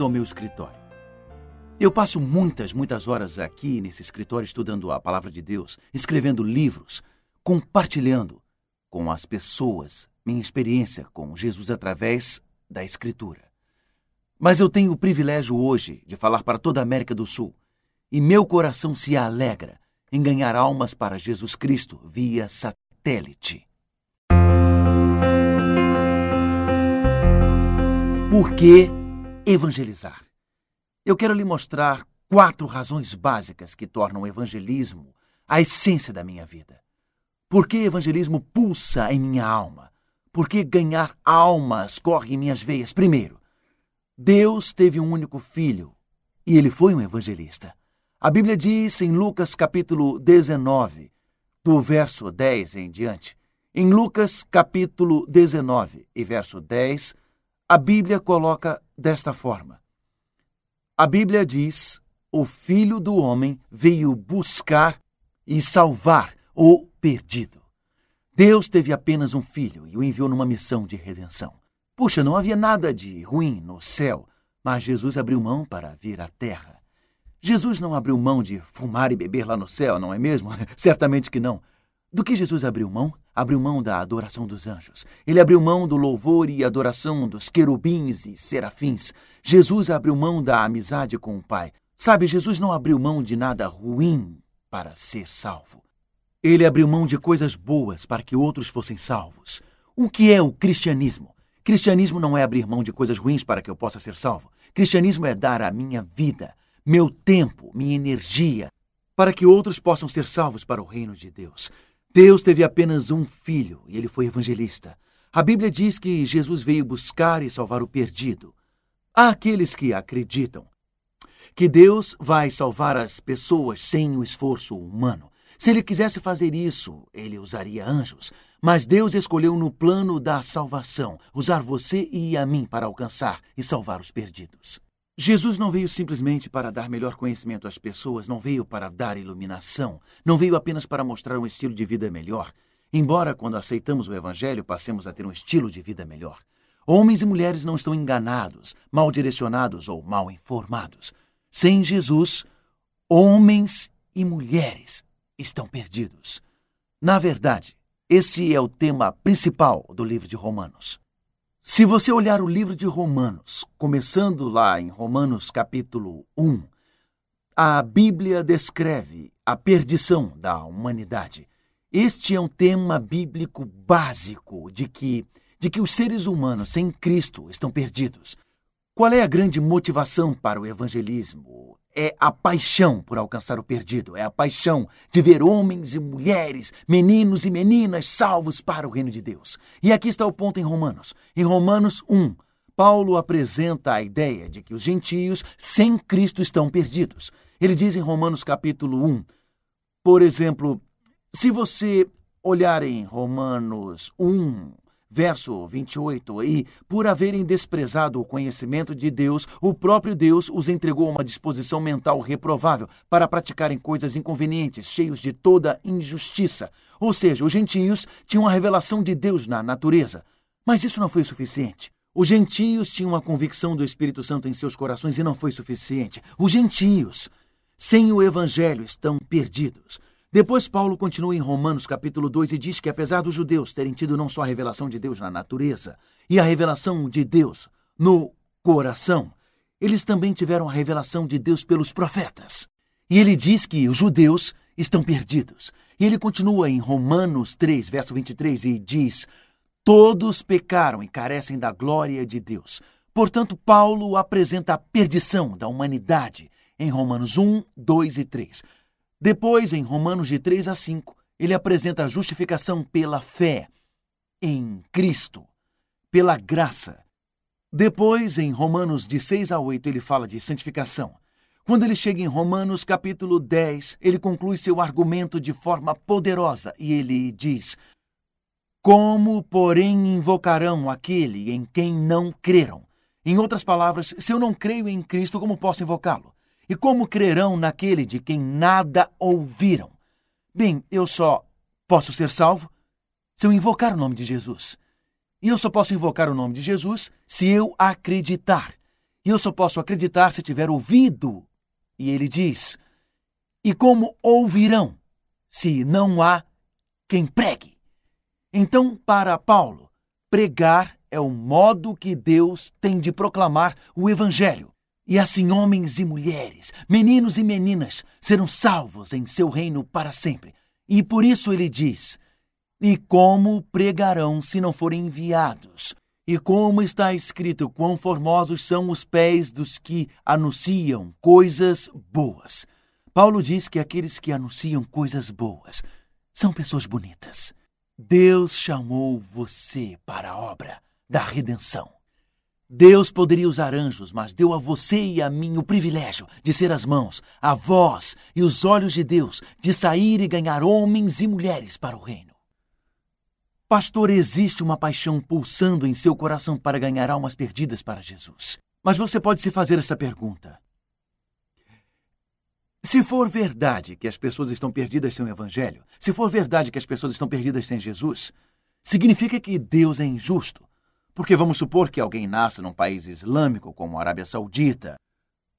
Ao meu escritório. Eu passo muitas, muitas horas aqui nesse escritório estudando a palavra de Deus, escrevendo livros, compartilhando com as pessoas minha experiência com Jesus através da Escritura. Mas eu tenho o privilégio hoje de falar para toda a América do Sul e meu coração se alegra em ganhar almas para Jesus Cristo via satélite. Por que evangelizar? Eu quero lhe mostrar quatro razões básicas que tornam o evangelismo a essência da minha vida. Por que evangelismo pulsa em minha alma? Por que ganhar almas corre em minhas veias? Primeiro, Deus teve um único filho e ele foi um evangelista. A Bíblia diz em Lucas capítulo 19, do verso 10 em diante. Em Lucas capítulo 19 e verso 10, a Bíblia coloca desta forma: a Bíblia diz: o filho do homem veio buscar e salvar o perdido. Deus teve apenas um filho e o enviou numa missão de redenção. Puxa, não havia nada de ruim no céu, mas Jesus abriu mão para vir à terra. Jesus não abriu mão de fumar e beber lá no céu, não é mesmo? Certamente que não. Do que Jesus abriu mão? Abriu mão da adoração dos anjos. Ele abriu mão do louvor e adoração dos querubins e serafins. Jesus abriu mão da amizade com o Pai. Sabe, Jesus não abriu mão de nada ruim para ser salvo. Ele abriu mão de coisas boas para que outros fossem salvos. O que é o cristianismo? Cristianismo não é abrir mão de coisas ruins para que eu possa ser salvo. Cristianismo é dar a minha vida, meu tempo, minha energia, para que outros possam ser salvos para o reino de Deus. Deus teve apenas um filho e ele foi evangelista. A Bíblia diz que Jesus veio buscar e salvar o perdido. Há aqueles que acreditam que Deus vai salvar as pessoas sem o esforço humano. Se ele quisesse fazer isso, ele usaria anjos. Mas Deus escolheu no plano da salvação usar você e a mim para alcançar e salvar os perdidos. Jesus não veio simplesmente para dar melhor conhecimento às pessoas, não veio para dar iluminação, não veio apenas para mostrar um estilo de vida melhor. Embora, quando aceitamos o Evangelho, passemos a ter um estilo de vida melhor. Homens e mulheres não estão enganados, mal direcionados ou mal informados. Sem Jesus, homens e mulheres estão perdidos. Na verdade, esse é o tema principal do livro de Romanos. Se você olhar o livro de Romanos, começando lá em Romanos capítulo 1, a Bíblia descreve a perdição da humanidade. Este é um tema bíblico básico de que de que os seres humanos sem Cristo estão perdidos. Qual é a grande motivação para o evangelismo? É a paixão por alcançar o perdido, é a paixão de ver homens e mulheres, meninos e meninas salvos para o reino de Deus. E aqui está o ponto em Romanos. Em Romanos 1, Paulo apresenta a ideia de que os gentios sem Cristo estão perdidos. Ele diz em Romanos capítulo 1, por exemplo, se você olhar em Romanos 1, Verso 28. E, por haverem desprezado o conhecimento de Deus, o próprio Deus os entregou a uma disposição mental reprovável para praticarem coisas inconvenientes, cheios de toda injustiça. Ou seja, os gentios tinham a revelação de Deus na natureza. Mas isso não foi suficiente. Os gentios tinham a convicção do Espírito Santo em seus corações e não foi suficiente. Os gentios, sem o Evangelho, estão perdidos. Depois Paulo continua em Romanos capítulo 2 e diz que apesar dos judeus terem tido não só a revelação de Deus na natureza e a revelação de Deus no coração, eles também tiveram a revelação de Deus pelos profetas. E ele diz que os judeus estão perdidos. E ele continua em Romanos 3, verso 23 e diz: Todos pecaram e carecem da glória de Deus. Portanto, Paulo apresenta a perdição da humanidade em Romanos 1, 2 e 3. Depois, em Romanos de 3 a 5, ele apresenta a justificação pela fé em Cristo, pela graça. Depois, em Romanos de 6 a 8, ele fala de santificação. Quando ele chega em Romanos capítulo 10, ele conclui seu argumento de forma poderosa e ele diz: Como, porém, invocarão aquele em quem não creram? Em outras palavras, se eu não creio em Cristo, como posso invocá-lo? E como crerão naquele de quem nada ouviram? Bem, eu só posso ser salvo se eu invocar o nome de Jesus. E eu só posso invocar o nome de Jesus se eu acreditar. E eu só posso acreditar se tiver ouvido. E ele diz: E como ouvirão, se não há quem pregue? Então, para Paulo, pregar é o modo que Deus tem de proclamar o Evangelho. E assim homens e mulheres, meninos e meninas serão salvos em seu reino para sempre. E por isso ele diz: E como pregarão se não forem enviados? E como está escrito, quão formosos são os pés dos que anunciam coisas boas. Paulo diz que aqueles que anunciam coisas boas são pessoas bonitas. Deus chamou você para a obra da redenção. Deus poderia usar anjos, mas deu a você e a mim o privilégio de ser as mãos, a voz e os olhos de Deus, de sair e ganhar homens e mulheres para o reino. Pastor, existe uma paixão pulsando em seu coração para ganhar almas perdidas para Jesus. Mas você pode se fazer essa pergunta: se for verdade que as pessoas estão perdidas sem o Evangelho, se for verdade que as pessoas estão perdidas sem Jesus, significa que Deus é injusto porque vamos supor que alguém nasça num país islâmico como a Arábia Saudita.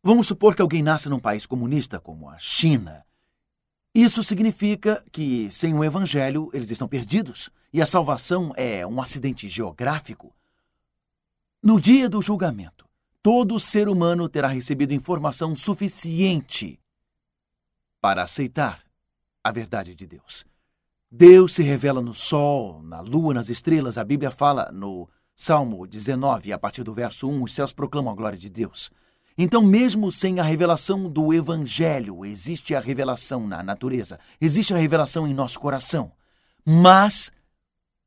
Vamos supor que alguém nasça num país comunista como a China. Isso significa que, sem o Evangelho, eles estão perdidos e a salvação é um acidente geográfico. No dia do julgamento, todo ser humano terá recebido informação suficiente para aceitar a verdade de Deus. Deus se revela no sol, na lua, nas estrelas. A Bíblia fala no Salmo 19, a partir do verso 1, os céus proclamam a glória de Deus. Então, mesmo sem a revelação do Evangelho, existe a revelação na natureza, existe a revelação em nosso coração. Mas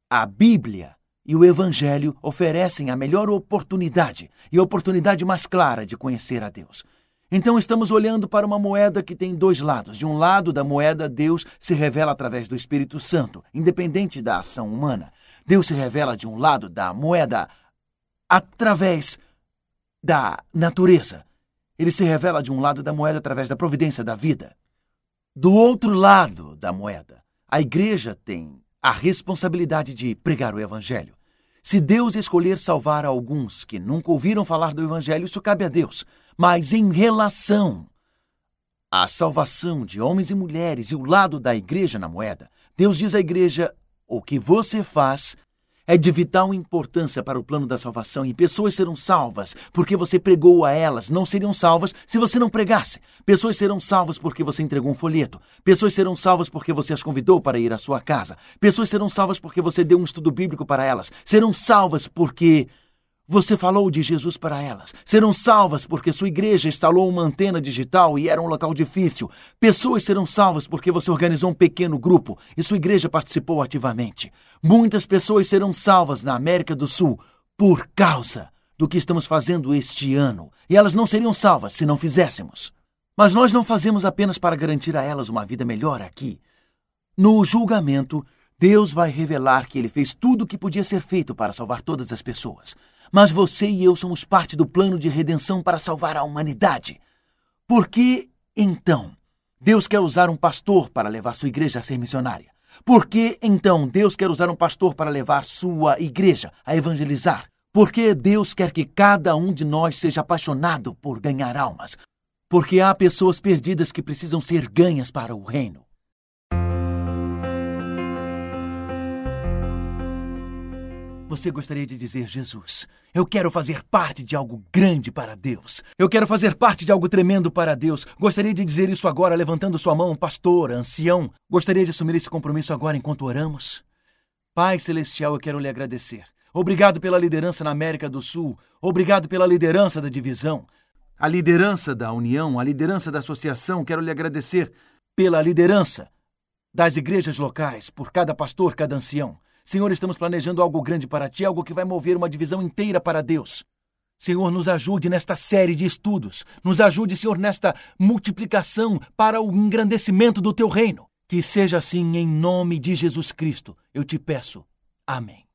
a Bíblia e o Evangelho oferecem a melhor oportunidade e a oportunidade mais clara de conhecer a Deus. Então, estamos olhando para uma moeda que tem dois lados. De um lado da moeda, Deus se revela através do Espírito Santo, independente da ação humana. Deus se revela de um lado da moeda através da natureza. Ele se revela de um lado da moeda através da providência da vida. Do outro lado da moeda, a igreja tem a responsabilidade de pregar o evangelho. Se Deus escolher salvar alguns que nunca ouviram falar do evangelho, isso cabe a Deus. Mas em relação à salvação de homens e mulheres e o lado da igreja na moeda, Deus diz à igreja: o que você faz é de vital importância para o plano da salvação e pessoas serão salvas porque você pregou a elas. Não seriam salvas se você não pregasse. Pessoas serão salvas porque você entregou um folheto. Pessoas serão salvas porque você as convidou para ir à sua casa. Pessoas serão salvas porque você deu um estudo bíblico para elas. Serão salvas porque você falou de Jesus para elas. Serão salvas porque sua igreja instalou uma antena digital e era um local difícil. Pessoas serão salvas porque você organizou um pequeno grupo e sua igreja participou ativamente. Muitas pessoas serão salvas na América do Sul por causa do que estamos fazendo este ano. E elas não seriam salvas se não fizéssemos. Mas nós não fazemos apenas para garantir a elas uma vida melhor aqui. No julgamento, Deus vai revelar que ele fez tudo o que podia ser feito para salvar todas as pessoas. Mas você e eu somos parte do plano de redenção para salvar a humanidade. Por que, então, Deus quer usar um pastor para levar sua igreja a ser missionária? Por que, então, Deus quer usar um pastor para levar sua igreja a evangelizar? Porque Deus quer que cada um de nós seja apaixonado por ganhar almas. Porque há pessoas perdidas que precisam ser ganhas para o reino. Você gostaria de dizer, Jesus, eu quero fazer parte de algo grande para Deus. Eu quero fazer parte de algo tremendo para Deus. Gostaria de dizer isso agora, levantando sua mão, pastor, ancião. Gostaria de assumir esse compromisso agora enquanto oramos? Pai Celestial, eu quero lhe agradecer. Obrigado pela liderança na América do Sul. Obrigado pela liderança da divisão. A liderança da União, a liderança da associação, quero lhe agradecer pela liderança das igrejas locais, por cada pastor, cada ancião. Senhor, estamos planejando algo grande para ti, algo que vai mover uma divisão inteira para Deus. Senhor, nos ajude nesta série de estudos. Nos ajude, Senhor, nesta multiplicação para o engrandecimento do teu reino. Que seja assim em nome de Jesus Cristo. Eu te peço. Amém.